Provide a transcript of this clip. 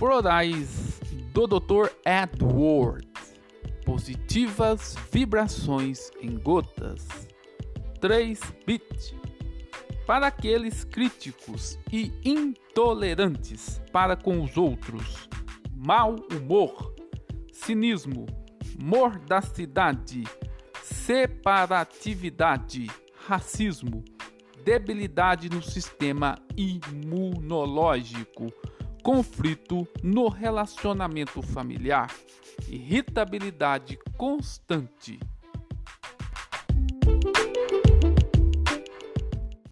Florais do Dr. Edward. Positivas vibrações em gotas. 3 bit. Para aqueles críticos e intolerantes para com os outros. Mau humor, cinismo, mordacidade, separatividade, racismo, debilidade no sistema imunológico, conflito no relacionamento familiar, irritabilidade constante.